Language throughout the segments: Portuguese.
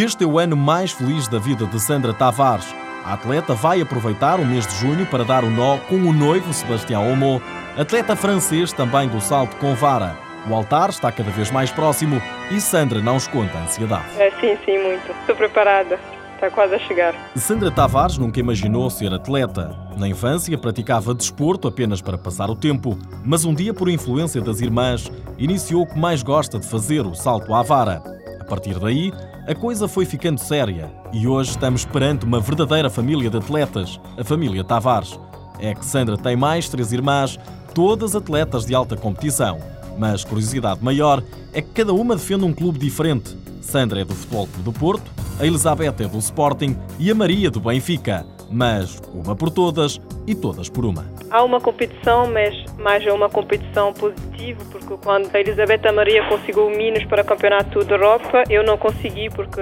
Este é o ano mais feliz da vida de Sandra Tavares. A atleta vai aproveitar o mês de junho para dar o nó com o noivo Sebastião Homo, atleta francês também do salto com vara. O altar está cada vez mais próximo e Sandra não esconde a ansiedade. É, sim, sim, muito. Estou preparada. Está quase a chegar. Sandra Tavares nunca imaginou ser atleta. Na infância praticava desporto apenas para passar o tempo, mas um dia, por influência das irmãs, iniciou o que mais gosta de fazer, o salto à vara. A partir daí, a coisa foi ficando séria e hoje estamos perante uma verdadeira família de atletas, a família Tavares. É que Sandra tem mais três irmãs, todas atletas de alta competição. Mas curiosidade maior é que cada uma defende um clube diferente. Sandra é do Futebol Clube do Porto, a Elizabeth é do Sporting e a Maria do Benfica. Mas uma por todas e todas por uma. Há uma competição, mas mais é uma competição positiva, porque quando a Elizabeth Maria conseguiu o Minas para o Campeonato da Europa, eu não consegui porque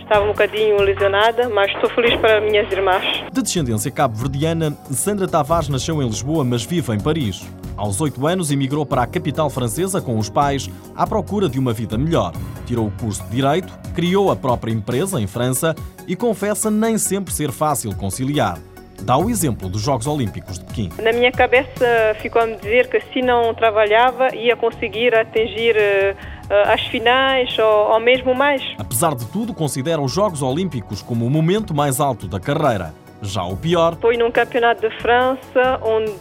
estava um bocadinho lesionada, mas estou feliz para minhas irmãs. De descendência cabo-verdiana, Sandra Tavares nasceu em Lisboa, mas vive em Paris. Aos oito anos, emigrou para a capital francesa com os pais à procura de uma vida melhor. Tirou o curso de Direito, criou a própria empresa em França e confessa nem sempre ser fácil conciliar. Dá o exemplo dos Jogos Olímpicos de Pequim. Na minha cabeça ficou a me dizer que se não trabalhava ia conseguir atingir uh, as finais ou, ou mesmo mais. Apesar de tudo, considera os Jogos Olímpicos como o momento mais alto da carreira. Já o pior. Foi num campeonato de França onde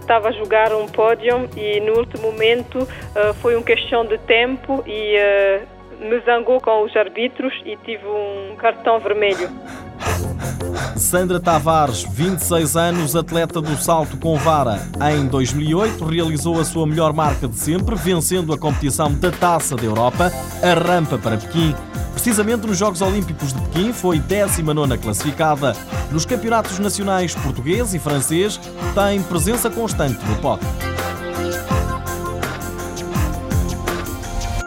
estava a jogar um pódio e no último momento uh, foi uma questão de tempo e uh, me zangou com os árbitros e tive um cartão vermelho. Sandra Tavares, 26 anos, atleta do salto com vara. Em 2008 realizou a sua melhor marca de sempre, vencendo a competição da Taça da Europa, a rampa para Pequim. Precisamente nos Jogos Olímpicos de Pequim foi 19 classificada. Nos campeonatos nacionais português e francês tem presença constante no pódio.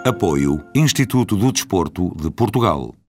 Apoio Instituto do Desporto de Portugal.